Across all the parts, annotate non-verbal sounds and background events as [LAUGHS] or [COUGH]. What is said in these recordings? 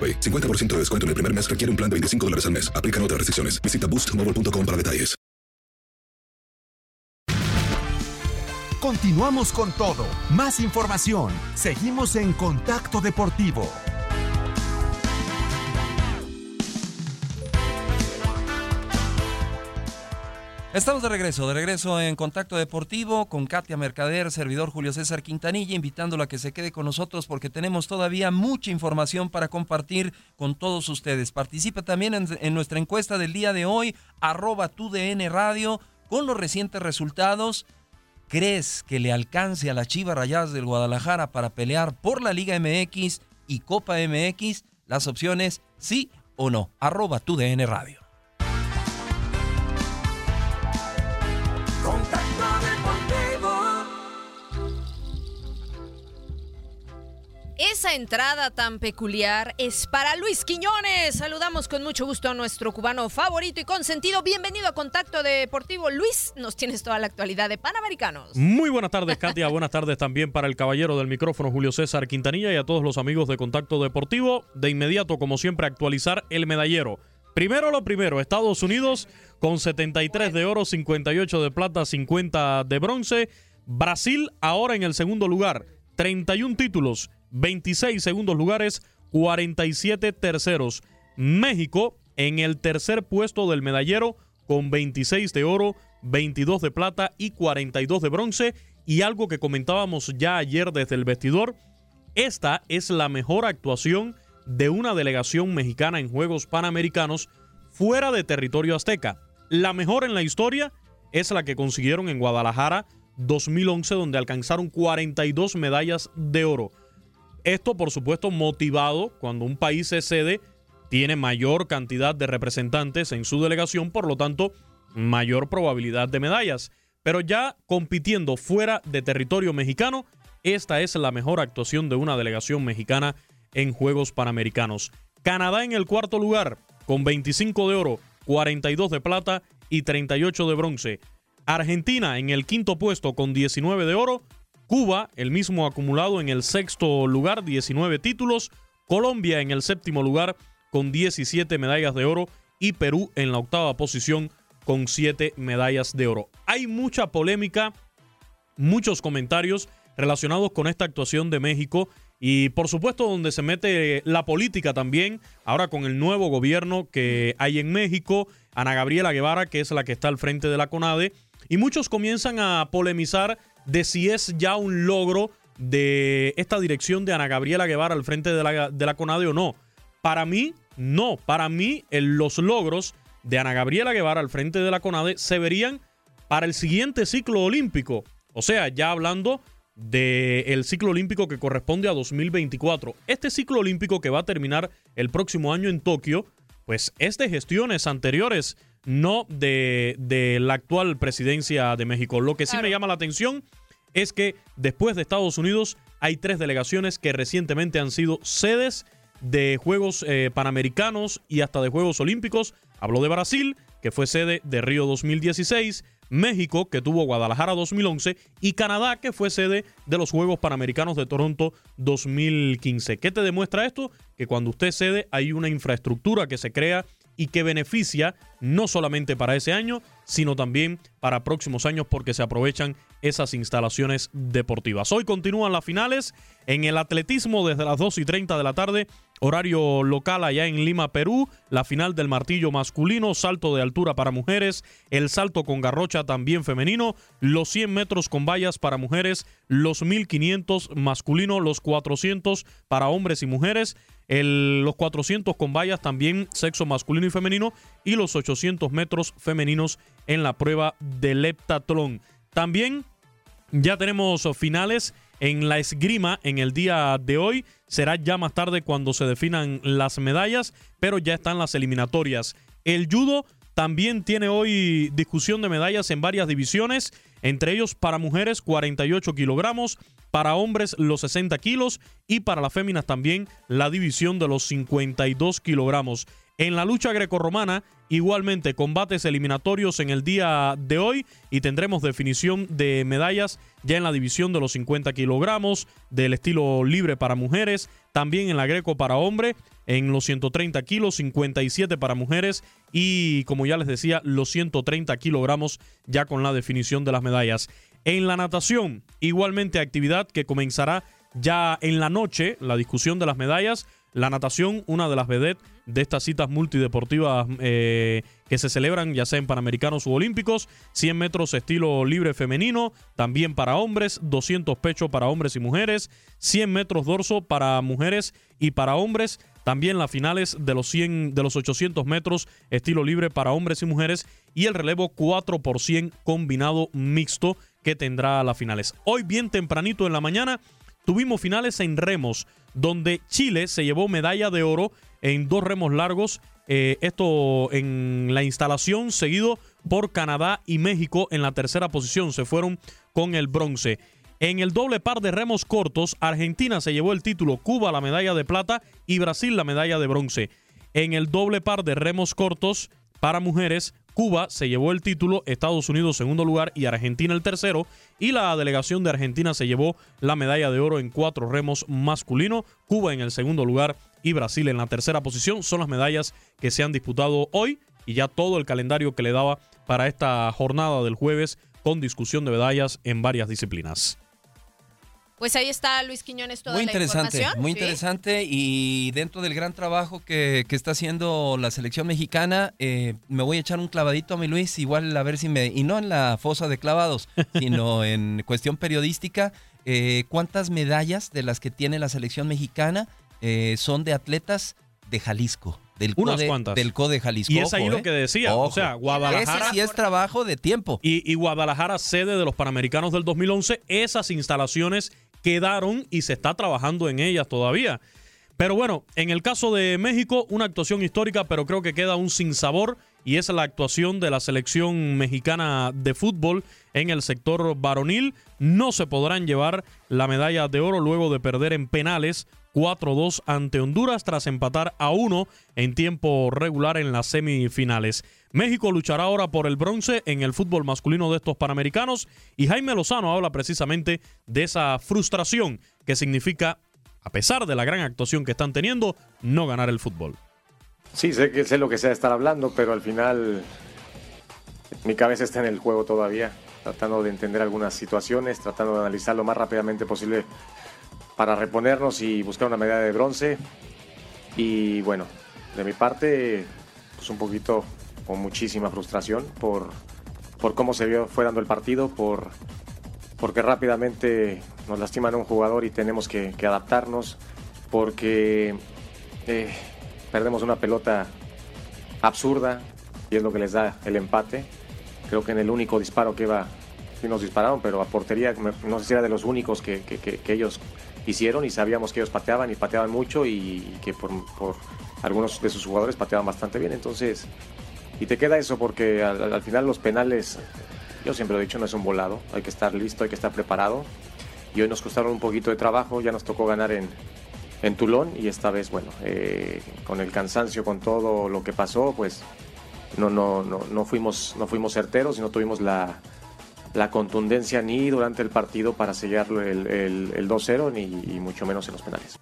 AroPay. 50% de descuento en el primer mes requiere un plan de 25 dólares al mes. Aplican otras restricciones. Visita boostmobile.com para detalles. Continuamos con todo. Más información. Seguimos en Contacto Deportivo. Estamos de regreso, de regreso en Contacto Deportivo con Katia Mercader, servidor Julio César Quintanilla, invitándolo a que se quede con nosotros porque tenemos todavía mucha información para compartir con todos ustedes. Participa también en, nuestra encuesta del día de hoy, arroba tu DN Radio, con los recientes resultados. ¿Crees que le alcance a las Chivas Rayadas del Guadalajara para pelear por la Liga MX y Copa MX? Las opciones sí o no. Arroba tu DN Radio. Esa entrada tan peculiar es para Luis Quiñones. Saludamos con mucho gusto a nuestro cubano favorito y consentido. Bienvenido a Contacto Deportivo. Luis, nos tienes toda la actualidad de Panamericanos. Muy buenas tardes, Katia. buenas tardes también para el caballero del micrófono, Julio César Quintanilla, y a todos los amigos de Contacto Deportivo. De inmediato, como siempre, actualizar el medallero. Primero lo primero, Estados Unidos con 73 de oro, 58 de plata, 50 de bronce. Brasil ahora en el segundo lugar, 31 títulos 26 segundos lugares, 47 terceros. México en el tercer puesto del medallero con 26 de oro, 22 de plata y 42 de bronce. Y algo que comentábamos ya ayer desde el vestidor, esta es la mejor actuación de una delegación mexicana en Juegos Panamericanos fuera de territorio azteca. La mejor en la historia es la que consiguieron en Guadalajara 2011 donde alcanzaron 42 medallas de oro. Esto, por supuesto, motivado cuando un país se sede, tiene mayor cantidad de representantes en su delegación, por lo tanto, mayor probabilidad de medallas. Pero ya compitiendo fuera de territorio mexicano, esta es la mejor actuación de una delegación mexicana en Juegos Panamericanos. Canadá en el cuarto lugar, con 25 de oro, 42 de plata y 38 de bronce. Argentina en el quinto puesto con 19 de oro, Cuba, el mismo acumulado en el sexto lugar, 19 títulos. Colombia en el séptimo lugar con 17 medallas de oro. Y Perú en la octava posición con 7 medallas de oro. Hay mucha polémica, muchos comentarios relacionados con esta actuación de México y por supuesto donde se mete la política también, ahora con el nuevo gobierno que hay en México, Ana Gabriela Guevara, que es la que está al frente de la CONADE, y muchos comienzan a polemizar de si es ya un logro de esta dirección de Ana Gabriela Guevara al frente de la, de la CONADE o no. Para mí, no. Para mí, los logros de Ana Gabriela Guevara al frente de la CONADE se verían para el siguiente ciclo olímpico. O sea, ya hablando del ciclo olímpico que corresponde a 2024. Este ciclo olímpico que va a terminar el próximo año en Tokio, pues es de gestiones anteriores, no de, de la actual presidencia de México. Lo que sí me llama la atención es que después de Estados Unidos hay tres delegaciones que recientemente han sido sedes de Juegos eh, Panamericanos y hasta de Juegos Olímpicos. Hablo de Brasil, que fue sede de Río 2016, México, que tuvo Guadalajara 2011, y Canadá, que fue sede de los Juegos Panamericanos de Toronto 2015. ¿Qué te demuestra esto? Que cuando usted cede hay una infraestructura que se crea y que beneficia no solamente para ese año, sino también para próximos años porque se aprovechan esas instalaciones deportivas. Hoy continúan las finales en el atletismo desde las 2 y 30 de la tarde, horario local allá en Lima, Perú, la final del martillo masculino, salto de altura para mujeres, el salto con garrocha también femenino, los 100 metros con vallas para mujeres, los 1500 masculino, los 400 para hombres y mujeres, los 400 con vallas también sexo masculino y femenino y los 800 metros femeninos en la prueba del heptatlón. También ya tenemos finales en la esgrima en el día de hoy. Será ya más tarde cuando se definan las medallas, pero ya están las eliminatorias. El judo también tiene hoy discusión de medallas en varias divisiones, entre ellos para mujeres 48 kilogramos, para hombres los 60 kilos y para las féminas también la división de los 52 kilogramos. En la lucha grecorromana, igualmente combates eliminatorios en el día de hoy y tendremos definición de medallas ya en la división de los 50 kilogramos, del estilo libre para mujeres, también en la greco para hombre, en los 130 kilos, 57 para mujeres y como ya les decía, los 130 kilogramos ya con la definición de las medallas. En la natación, igualmente actividad que comenzará ya en la noche, la discusión de las medallas. La natación, una de las vedettes de estas citas multideportivas eh, que se celebran ya sea en Panamericanos u Olímpicos, 100 metros estilo libre femenino, también para hombres, 200 pecho para hombres y mujeres, 100 metros dorso para mujeres y para hombres, también las finales de los 100 de los 800 metros estilo libre para hombres y mujeres y el relevo 4 por 100 combinado mixto que tendrá las finales. Hoy bien tempranito en la mañana tuvimos finales en remos, donde Chile se llevó medalla de oro en dos remos largos. Eh, esto en la instalación, seguido por Canadá y México en la tercera posición. Se fueron con el bronce. En el doble par de remos cortos, Argentina se llevó el título, Cuba la medalla de plata y Brasil la medalla de bronce. En el doble par de remos cortos para mujeres, Cuba se llevó el título, Estados Unidos segundo lugar y Argentina el tercero. Y la delegación de Argentina se llevó la medalla de oro en cuatro remos masculino. Cuba en el segundo lugar y Brasil en la tercera posición. Son las medallas que se han disputado hoy y ya todo el calendario que le daba para esta jornada del jueves con discusión de medallas en varias disciplinas. Pues ahí está Luis Quiñones toda muy la interesante, información. Muy Sí. interesante y dentro del gran trabajo que, que está haciendo la selección mexicana, eh, me voy a echar un clavadito a mi Luis, igual a ver si me... Y no en la fosa de clavados, [LAUGHS] sino en cuestión periodística. eh, ¿Cuántas medallas de las que tiene la selección mexicana eh, son de atletas de Jalisco? Del Unas CODE, cuantas. Del CODE Jalisco. Y es ahí Ojo, lo eh. que decía. O sea, Guadalajara. Ese sí es trabajo de tiempo. Y, y Guadalajara, sede de los Panamericanos del 2011, esas instalaciones quedaron y se está trabajando en ellas todavía. Pero bueno, en el caso de México, una actuación histórica, pero creo que queda un sinsabor y es la actuación de la selección mexicana de fútbol en el sector varonil. No se podrán llevar la medalla de oro luego de perder en penales 4-2 ante Honduras tras empatar a 1 en tiempo regular en las semifinales. México luchará ahora por el bronce en el fútbol masculino de estos Panamericanos y Jaime Lozano habla precisamente de esa frustración que significa, a pesar de la gran actuación que están teniendo, no ganar el fútbol. Sí, sé que sé lo que sea estar hablando, pero al final mi cabeza está en el juego todavía, tratando de entender algunas situaciones, tratando de analizar lo más rápidamente posible para reponernos y buscar una medalla de bronce. Y bueno, de mi parte, pues un poquito con muchísima frustración por, por cómo se vio, fue dando el partido, por, porque rápidamente nos lastiman a un jugador y tenemos que, adaptarnos, porque eh, perdemos una pelota absurda y es lo que les da el empate. Creo que en el único disparo que iba, sí nos dispararon, pero a portería, no sé si era de los únicos que- que ellos hicieron y sabíamos que ellos pateaban y pateaban mucho y, que por, por algunos de sus jugadores pateaban bastante bien, entonces, y te queda eso porque al, al final los penales, yo siempre lo he dicho, no es un volado, hay que estar listo, hay que estar preparado, y hoy nos costaron un poquito de trabajo, ya nos tocó ganar en, en Tulón y esta vez, bueno, eh, con el cansancio, con todo lo que pasó, pues no, no, no, no, fuimos, no fuimos certeros y no tuvimos la, la contundencia ni durante el partido para sellarlo el, el, el 2-0 ni y mucho menos en los penales.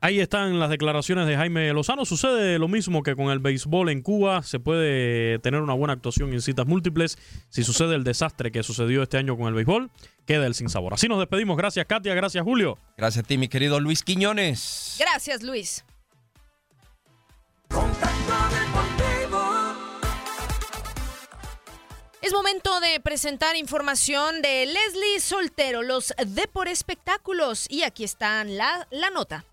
Ahí están las declaraciones de Jaime Lozano. Sucede lo mismo que con el béisbol en Cuba. Se puede tener una buena actuación en citas múltiples. Si sucede el desastre que sucedió este año con el béisbol, queda el sin sabor. Así nos despedimos. Gracias, Katia. Gracias, Julio. Gracias a ti, mi querido Luis Quiñones. Gracias, Luis. Es momento de presentar información de Leslie Soltero, los de por espectáculos. Y aquí está la, la nota.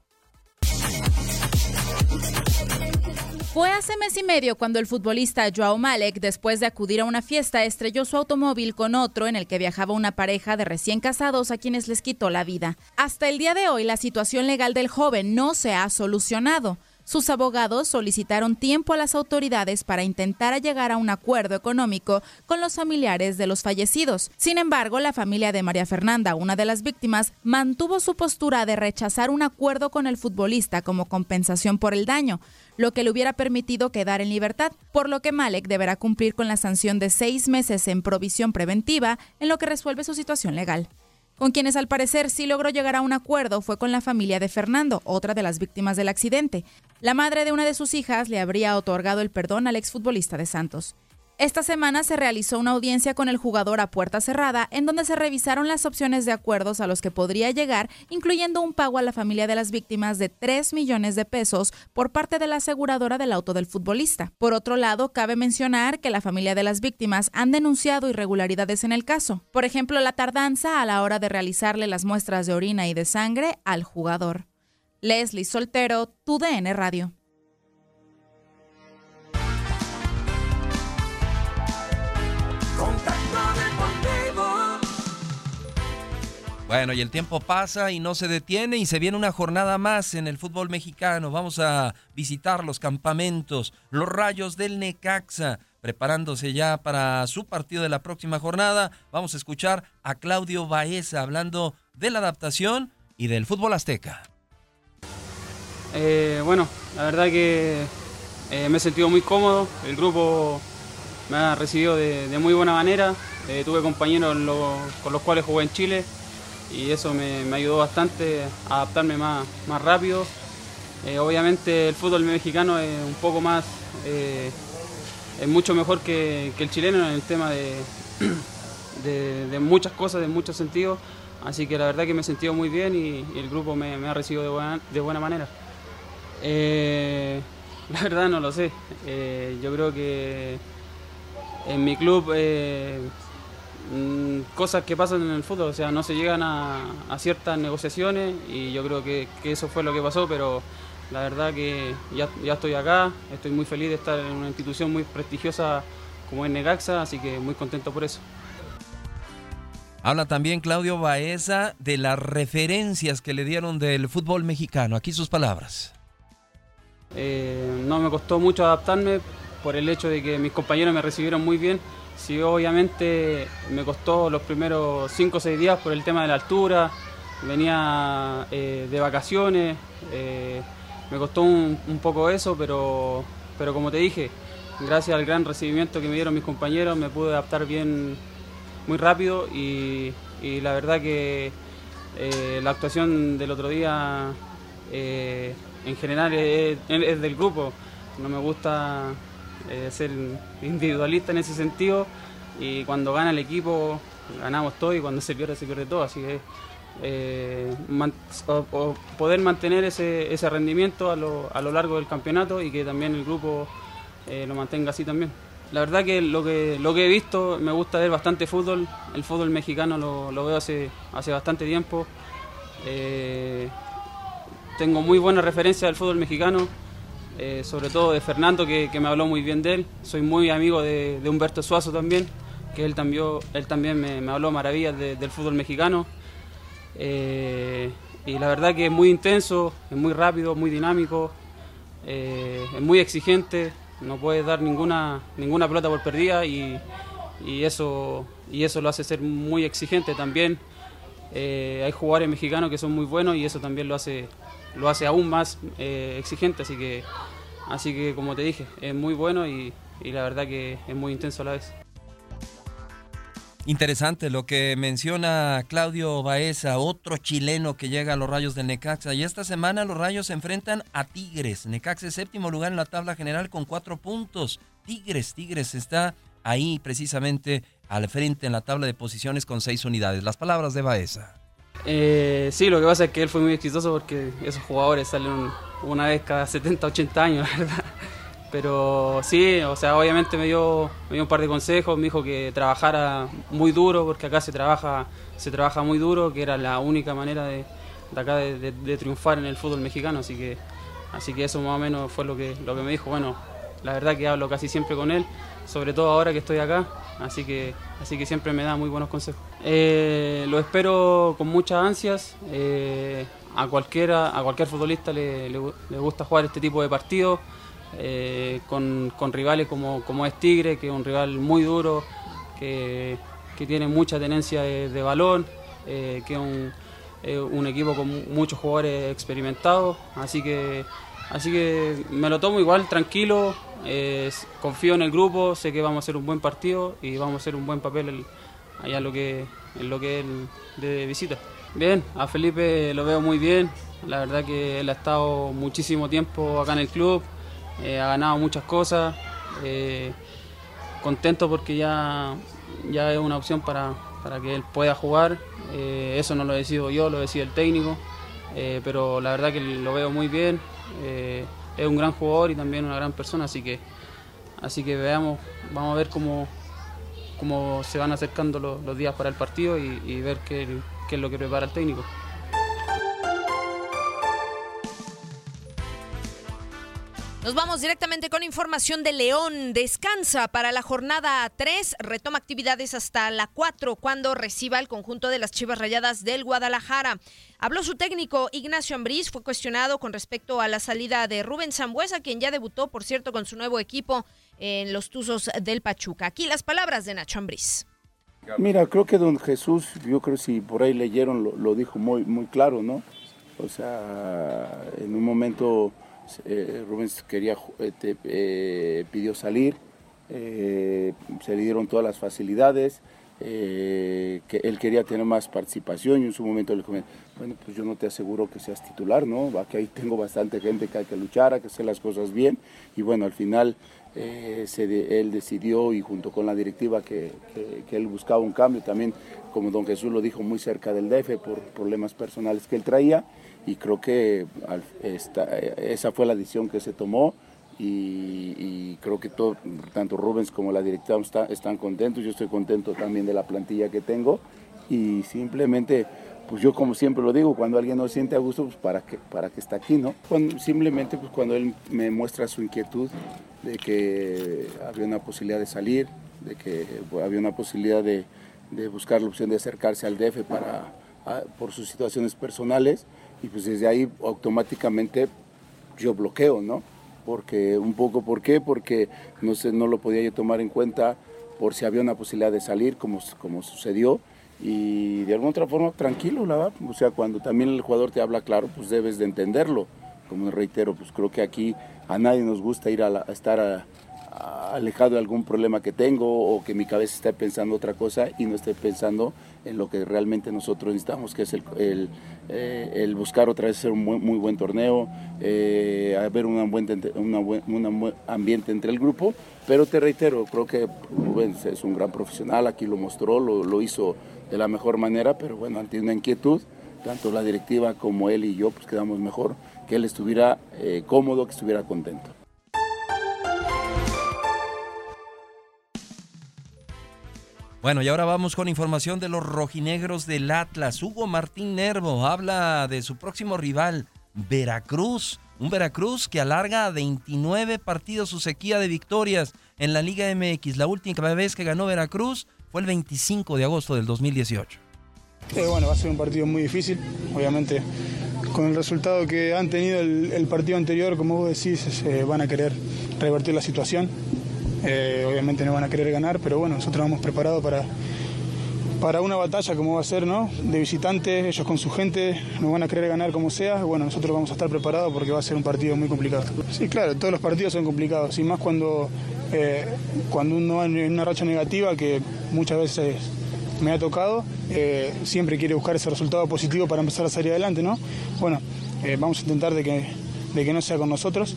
Fue hace mes y medio cuando el futbolista Joao Malek, después de acudir a una fiesta, estrelló su automóvil con otro en el que viajaba una pareja de recién casados a quienes les quitó la vida. Hasta el día de hoy, la situación legal del joven no se ha solucionado. Sus abogados solicitaron tiempo a las autoridades para intentar llegar a un acuerdo económico con los familiares de los fallecidos. Sin embargo, la familia de María Fernanda, una de las víctimas, mantuvo su postura de rechazar un acuerdo con el futbolista como compensación por el daño, lo que le hubiera permitido quedar en libertad, por lo que Malek deberá cumplir con la sanción de seis meses en provisión preventiva en lo que resuelve su situación legal. Con quienes al parecer sí logró llegar a un acuerdo fue con la familia de Fernando, otra de las víctimas del accidente. La madre de una de sus hijas le habría otorgado el perdón al exfutbolista de Santos. Esta semana se realizó una audiencia con el jugador a puerta cerrada en donde se revisaron las opciones de acuerdos a los que podría llegar, incluyendo un pago a la familia de las víctimas de 3 millones de pesos por parte de la aseguradora del auto del futbolista. Por otro lado, cabe mencionar que la familia de las víctimas han denunciado irregularidades en el caso. Por ejemplo, la tardanza a la hora de realizarle las muestras de orina y de sangre al jugador. Leslie Soltero, tu DN Radio. Bueno, y el tiempo pasa y no se detiene y se viene una jornada más en el fútbol mexicano. Vamos a visitar los campamentos, los rayos del Necaxa, preparándose ya para su partido de la próxima jornada. Vamos a escuchar a Claudio Baeza hablando de la adaptación y del fútbol azteca. Eh, bueno, la verdad que eh, me he sentido muy cómodo, el grupo me ha recibido de, muy buena manera, eh, tuve compañeros con los cuales jugué en Chile y eso me, me ayudó bastante a adaptarme más, más rápido. Eh, obviamente el fútbol mexicano es un poco más, eh, es mucho mejor que, que, el chileno en el tema de, [CLEARS THROAT] de, muchas cosas, de muchos sentidos, así que la verdad que me he sentido muy bien y, el grupo me, ha recibido de buena, de buena manera. Eh, [LAUGHS] la verdad no lo sé. Yo creo que en mi club mm, cosas que pasan en el fútbol, o sea, no se llegan a, a ciertas negociaciones y yo creo que, que, eso fue lo que pasó, pero la verdad que ya, ya estoy acá, estoy muy feliz de estar en una institución muy prestigiosa como es Negaxa, así que muy contento por eso. Habla también Claudio Baeza de las referencias que le dieron del fútbol mexicano. Aquí sus palabras. Eh, no me costó mucho adaptarme por el hecho de que mis compañeros me recibieron muy bien. Sí, obviamente me costó los primeros 5 o 6 días por el tema de la altura, venía eh, de vacaciones, eh, me costó un, poco eso, pero, pero como te dije, gracias al gran recibimiento que me dieron mis compañeros me pude adaptar bien muy rápido y, la verdad que eh, la actuación del otro día en general es, del grupo. No me gusta eh, ser individualista en ese sentido y cuando gana el equipo ganamos todo y cuando se pierde se pierde todo. Así que eh, o, o poder mantener ese, ese rendimiento a lo, a lo, largo del campeonato y que también el grupo eh, lo mantenga así también. La verdad que lo que lo que he visto me gusta ver bastante fútbol. El fútbol mexicano lo, lo veo hace, hace bastante tiempo. Eh, tengo muy buena referencia del fútbol mexicano, eh, sobre todo de Fernando, que, que, me habló muy bien de él. Soy muy amigo de, Humberto Suazo también, que él también, él también me, habló maravillas de, del fútbol mexicano. Eh, y la verdad que es muy intenso, es muy rápido, muy dinámico, eh, es muy exigente, no puede dar ninguna, ninguna pelota por perdida y, eso, y eso lo hace ser muy exigente también. Hay jugadores mexicanos que son muy buenos y eso también lo hace, lo hace aún más eh, exigente, así que, así que como te dije, es muy bueno y la verdad que es muy intenso a la vez. Interesante lo que menciona Claudio Baeza, otro chileno que llega a los Rayos del Necaxa. Y esta semana los Rayos se enfrentan a Tigres. Necaxa es séptimo lugar en la tabla general con cuatro puntos. Tigres, Tigres está ahí precisamente al frente en la tabla de posiciones con seis unidades. Las palabras de Baeza. Eh, sí, lo que pasa es que él fue muy exitoso porque esos jugadores salen una vez cada 70, 80 años, [LAUGHS] ¿verdad? Pero sí, o sea, obviamente me dio, me dio un par de consejos, me dijo que trabajara muy duro, porque acá se trabaja, se trabaja muy duro, que era la única manera de, acá de, triunfar en el fútbol mexicano, así que, así que eso más o menos fue lo que, lo que me dijo. Bueno, la verdad que hablo casi siempre con él, sobre todo ahora que estoy acá, así que, así que siempre me da muy buenos consejos. Eh, lo espero con muchas ansias. Eh, a cualquiera, a cualquier futbolista le, le gusta jugar este tipo de partidos. Eh, con, rivales como, como es Tigre, que es un rival muy duro, que, tiene mucha tenencia de, balón, eh, que es un, equipo con muchos jugadores experimentados, así que, así que me lo tomo igual, tranquilo, confío en el grupo, sé que vamos a hacer un buen partido y vamos a hacer un buen papel allá en lo que, en lo que es de visita. Bien, a Felipe lo veo muy bien, la verdad que él ha estado muchísimo tiempo acá en el club, eh, ha ganado muchas cosas, eh, contento porque ya, ya es una opción para, que él pueda jugar, eh, eso no lo decido yo, lo decide el técnico, pero la verdad que lo veo muy bien, es un gran jugador y también una gran persona, así que, así que veamos, vamos a ver cómo, cómo se van acercando los, días para el partido y, ver qué es lo que prepara el técnico. Nos vamos directamente con información de León. Descansa para la jornada 3, retoma actividades hasta la 4 cuando reciba el conjunto de las Chivas Rayadas del Guadalajara. Habló su técnico Ignacio Ambriz, fue cuestionado con respecto a la salida de Rubén Zambuesa, quien ya debutó, por cierto, con su nuevo equipo en los Tuzos del Pachuca. Aquí las palabras de Nacho Ambriz. Mira, creo que don Jesús, yo creo si por ahí leyeron, lo, lo dijo muy, muy claro, ¿no? O sea, en un momento eh, Rubens quería, eh, eh, pidió salir, se le dieron todas las facilidades, que él quería tener más participación y en su momento le dijo, bueno, pues yo no te aseguro que seas titular, ¿no? Aquí ahí tengo bastante gente que hay que luchar, hay que hacer las cosas bien y bueno, al final él decidió y junto con la directiva que, que, él buscaba un cambio también, como don Jesús lo dijo, muy cerca del DF por problemas personales que él traía y creo que esa fue la decisión que se tomó y, creo que todo, tanto Rubens como la directiva están contentos, yo estoy contento también de la plantilla que tengo y simplemente, pues yo como siempre lo digo, cuando alguien no siente a gusto, pues para que, para que está aquí, ¿no? simplemente pues cuando él me muestra su inquietud de que había una posibilidad de salir, de que había una posibilidad de, buscar la opción de acercarse al DF para, por sus situaciones personales, y pues desde ahí automáticamente yo bloqueo, ¿no? Porque un poco, ¿por qué? Porque no, sé, no lo podía yo tomar en cuenta por si había una posibilidad de salir, como, como sucedió, y de alguna otra forma tranquilo, la verdad. O sea, cuando también el jugador te habla claro, pues debes de entenderlo. Como reitero, pues creo que aquí a nadie nos gusta ir a, estar a, alejado de algún problema que tengo o que mi cabeza esté pensando otra cosa y no esté pensando en lo que realmente nosotros necesitamos, que es el, eh, buscar otra vez ser un muy, buen torneo, eh, haber un buen, ambiente entre el grupo. Pero te reitero, creo que Rubén es un gran profesional, aquí lo mostró, lo, hizo de la mejor manera, pero bueno, ante una inquietud, tanto la directiva como él y yo, pues quedamos mejor que él estuviera eh, cómodo, que estuviera contento. Bueno, y ahora vamos con información de los rojinegros del Atlas. Hugo Martín Nervo habla de su próximo rival, Veracruz. Un Veracruz que alarga 29 partidos su sequía de victorias en la Liga MX. La última vez que ganó Veracruz fue el 25 de agosto del 2018. Eh, bueno, va a ser un partido muy difícil, obviamente. Con el resultado que han tenido el, partido anterior, como vos decís, eh, van a querer revertir la situación. Eh, obviamente no van a querer ganar, pero bueno, nosotros vamos preparados para, para una batalla como va a ser, ¿no? De visitantes, ellos con su gente, nos van a querer ganar como sea. Bueno, nosotros vamos a estar preparados porque va a ser un partido muy complicado. Sí, claro, todos los partidos son complicados, y más cuando, cuando uno va en una racha negativa que muchas veces me ha tocado, eh, siempre quiere buscar ese resultado positivo para empezar a salir adelante, ¿no? Bueno, eh, vamos a intentar de que, de que no sea con nosotros,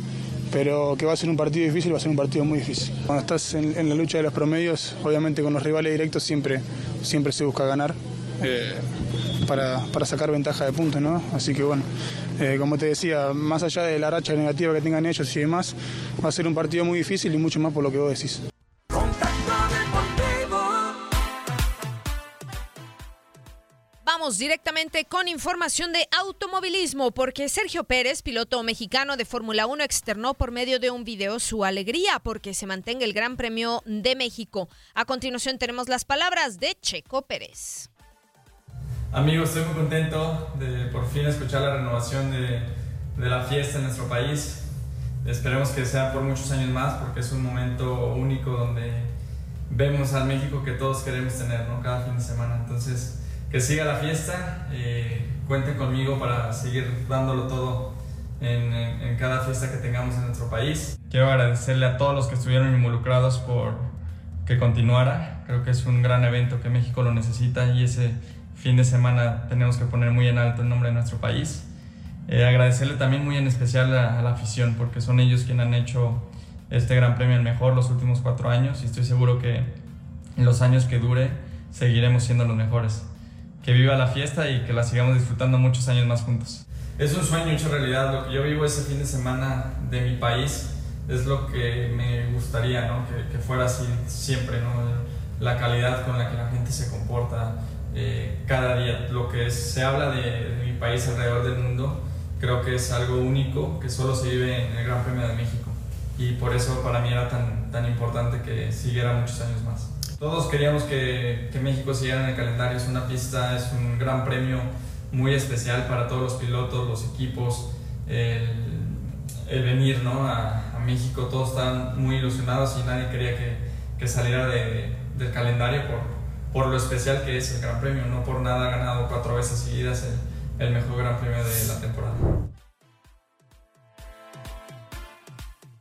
pero que va a ser un partido difícil, va a ser un partido muy difícil. Cuando estás en, la lucha de los promedios, obviamente con los rivales directos siempre, siempre se busca ganar. Eh, para, para, sacar ventaja de puntos, ¿no? Así que bueno, como te decía, más allá de la racha negativa que tengan ellos y demás, va a ser un partido muy difícil y mucho más por lo que vos decís. Directamente con información de automovilismo porque Sergio Pérez, piloto mexicano de Fórmula 1, externó por medio de un video su alegría porque se mantenga el Gran Premio de México. A continuación tenemos las palabras de Checo Pérez. Amigos, estoy muy contento de por fin escuchar la renovación de, de la fiesta en nuestro país. Esperemos que sea por muchos años más porque es un momento único donde vemos al México que todos queremos tener, ¿no? Cada fin de semana. Entonces, que siga la fiesta. Eh, cuenten conmigo para seguir dándolo todo en, en, cada fiesta que tengamos en nuestro país. Quiero agradecerle a todos los que estuvieron involucrados por que continuara. Creo que es un gran evento que México lo necesita y ese fin de semana tenemos que poner muy en alto el nombre de nuestro país. Eh, agradecerle también muy en especial a, a, la afición porque son ellos quienes han hecho este gran premio el mejor los últimos cuatro años y estoy seguro que en los años que dure seguiremos siendo los mejores que viva la fiesta y que la sigamos disfrutando muchos años más juntos. Es un sueño hecho realidad, lo que yo vivo ese fin de semana de mi país es lo que me gustaría, ¿no? que, que, fuera así siempre, ¿no? la calidad con la que la gente se comporta eh, cada día, lo que se habla de, de, mi país alrededor del mundo, creo que es algo único que solo se vive en el Gran Premio de México y por eso para mí era tan, tan importante que siguiera muchos años más. Todos queríamos que, México siguiera en el calendario, es una pista, es un gran premio muy especial para todos los pilotos, los equipos, el, venir ¿no? a, México, todos estaban muy ilusionados y nadie quería que, saliera de, del calendario por, por lo especial que es el Gran Premio, no por nada ha ganado cuatro veces seguidas el mejor Gran Premio de la temporada.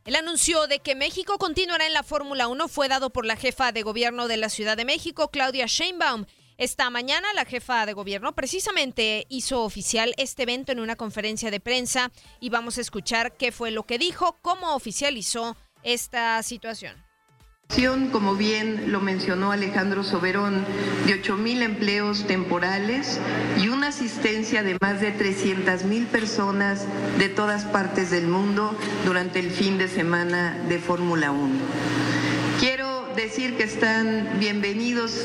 El anuncio de que México continuará en la Fórmula 1 fue dado por la jefa de gobierno de la Ciudad de México, Claudia Sheinbaum. Esta mañana la jefa de gobierno precisamente hizo oficial este evento en una conferencia de prensa y vamos a escuchar qué fue lo que dijo, cómo oficializó esta situación. Como bien lo mencionó Alejandro Soberón, de 8 mil empleos temporales y una asistencia de más de 300 mil personas de todas partes del mundo durante el fin de semana de Fórmula 1. Quiero decir que están bienvenidos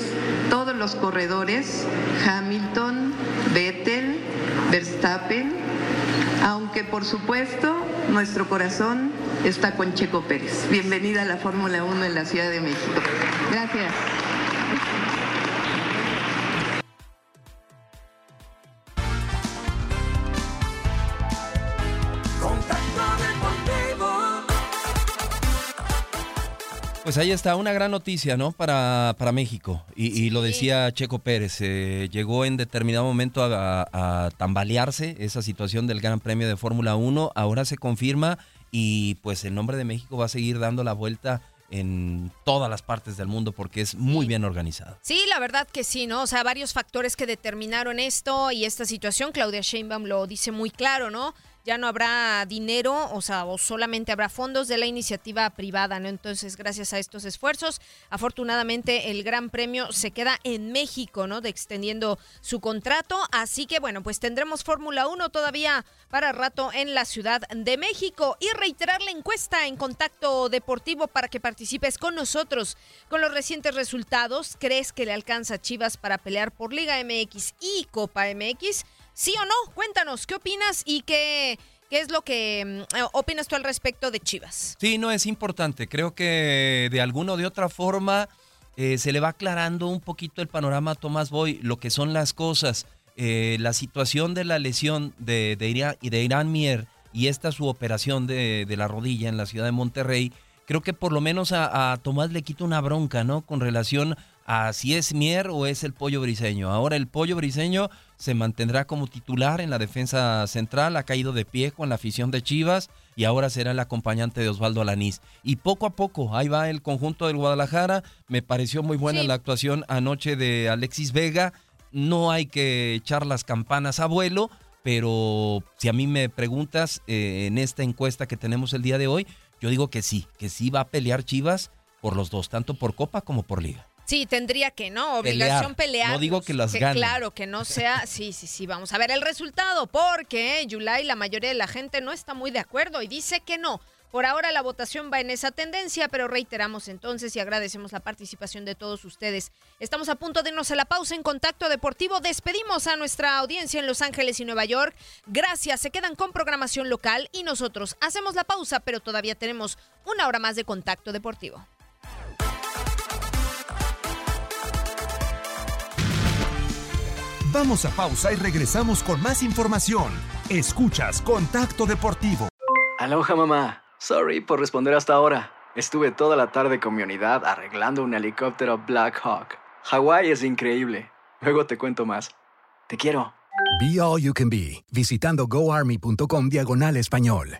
todos los corredores, Hamilton, Vettel, Verstappen, aunque por supuesto nuestro corazón está con Checo Pérez. Bienvenida a la Fórmula 1 en la Ciudad de México. Gracias. Pues ahí está, una gran noticia, ¿no? Para, para México. Y, y lo decía Checo Pérez, eh, llegó en determinado momento a, a, tambalearse esa situación del Gran Premio de Fórmula 1, ahora se confirma y pues el nombre de México va a seguir dando la vuelta en todas las partes del mundo porque es muy bien organizado. Sí, la verdad que sí, ¿no? O sea, varios factores que determinaron esto y esta situación, Claudia Sheinbaum lo dice muy claro, ¿no? Ya no habrá dinero, o sea, o solamente habrá fondos de la iniciativa privada, ¿no? Entonces, gracias a estos esfuerzos, afortunadamente el Gran Premio se queda en México, ¿no? De extendiendo su contrato, así que bueno, pues tendremos Fórmula 1 todavía para rato en la Ciudad de México y reiterar la encuesta en Contacto Deportivo para que participes con nosotros con los recientes resultados. ¿Crees que le alcanza Chivas para pelear por Liga MX y Copa MX? ¿Sí o no? Cuéntanos, ¿qué opinas y qué, qué es lo que mm, eh, opinas tú al respecto de Chivas? Sí, no, es importante. Creo que de alguna o de otra forma eh, se le va aclarando un poquito el panorama a Tomás Boy, lo que son las cosas. Eh, la situación de la lesión de, de, Irán, de Irán Mier y esta su operación de, de, la rodilla en la ciudad de Monterrey, creo que por lo menos a, a, Tomás le quita una bronca, ¿no? Con relación a si es Mier o es el pollo briseño. Ahora el pollo briseño se mantendrá como titular en la defensa central, ha caído de pie con la afición de Chivas y ahora será el acompañante de Osvaldo Alanís. Y poco a poco, ahí va el conjunto del Guadalajara. Me pareció muy buena sí. la actuación anoche de Alexis Vega. No hay que echar las campanas a vuelo, pero si a mí me preguntas eh, en esta encuesta que tenemos el día de hoy, yo digo que sí, que sí va a pelear Chivas por los dos, tanto por Copa como por Liga. Sí, tendría que, ¿no? Obligación pelear. No digo que las gane. Claro, que no sea. [LAUGHS] Sí, sí, sí. Vamos a ver el resultado, porque Yulai, la mayoría de la gente no está muy de acuerdo y dice que no. Por ahora la votación va en esa tendencia, pero reiteramos entonces y agradecemos la participación de todos ustedes. Estamos a punto de irnos a la pausa en Contacto Deportivo. Despedimos a nuestra audiencia en Los Ángeles y Nueva York. Gracias, se quedan con programación local y nosotros hacemos la pausa, pero todavía tenemos una hora más de Contacto Deportivo. Vamos a pausa y regresamos con más información. Escuchas Contacto Deportivo. Aloha mamá. Sorry por responder hasta ahora. Estuve toda la tarde con mi unidad arreglando un helicóptero Black Hawk. Hawái es increíble. Luego te cuento más. Te quiero. Be All You Can Be, visitando goarmy.com diagonal español.